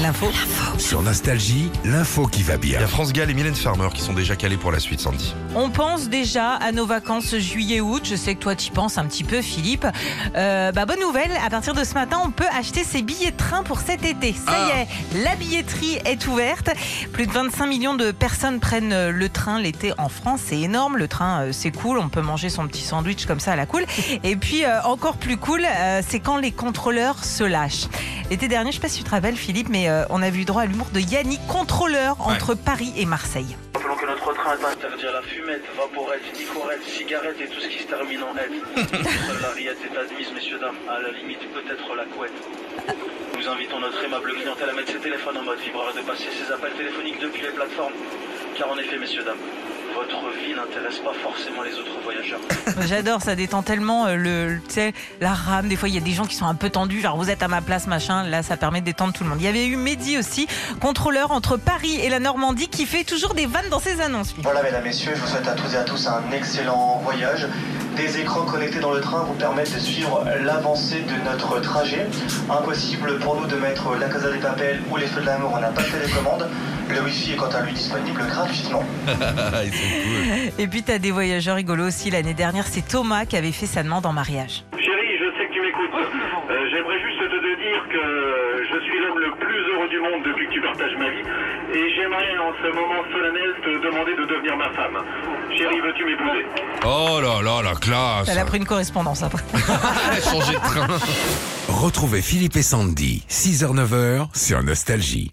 L'info. Sur Nostalgie, l'info qui va Il bien. y a France Gall et Mylène Farmer qui sont déjà calés pour la suite, Sandy. On pense déjà à nos vacances juillet-août. Je sais que toi, tu penses un petit peu, Philippe. Euh, bah, bonne nouvelle, à partir de ce matin, on peut acheter ses billets de train pour cet été. Ça y est, la billetterie est ouverte. Plus de 25 millions de personnes prennent euh, le train l'été en France. C'est énorme. Le train, euh, c'est cool. On peut manger son petit sandwich comme ça à la cool. Et puis, euh, encore plus cool, euh, c'est quand les contrôleurs se lâchent. L'été dernier, je sais pas si tu te rappelles, Philippe, mais euh, on a vu droit à l'humour de Yannick, contrôleur entre Paris et Marseille. Est interdit à la fumette, vaporette, nicorette, cigarette et tout ce qui se termine en aide. Seule la rillette est admise, messieurs, dames, à la limite peut-être la couette. Nous invitons notre aimable clientèle à mettre ses téléphones en mode vibreur et de passer ses appels téléphoniques depuis les plateformes. Car en effet, messieurs, dames, votre vie n'intéresse pas forcément les autres voyageurs. J'adore, ça détend tellement euh, le, tu sais, la rame. Des fois, il y a des gens qui sont un peu tendus, genre vous êtes à ma place, machin. Là, ça permet de détendre tout le monde. Il y avait eu Mehdi aussi, contrôleur entre Paris et la Normandie, qui fait toujours des vannes dans ses annonces. Voilà, mesdames, messieurs, je vous souhaite à toutes et à tous un excellent voyage. Des écrans connectés dans le train vous permettent de suivre l'avancée de notre trajet. Impossible pour nous de mettre la Casa des Papels ou les Feux de l'amour, on n'a pas de télécommande. Le Wi-Fi est quant à lui disponible gratuitement. Ils sont cool. Et puis, t'as des voyageurs rigolos aussi. L'année dernière, c'est Thomas qui avait fait sa demande en mariage. Chérie, je sais que tu m'écoutes. Euh, J'aimerais juste te dire que plus heureux du monde depuis que tu partages ma vie. Et j'aimerais en ce moment solennel te demander de devenir ma femme. Chérie, veux-tu m'épouser? Oh là là, la classe. Elle a pris une correspondance après. Elle a changé de train. Retrouvez Philippe et Sandy, 6h-9h sur Nostalgie.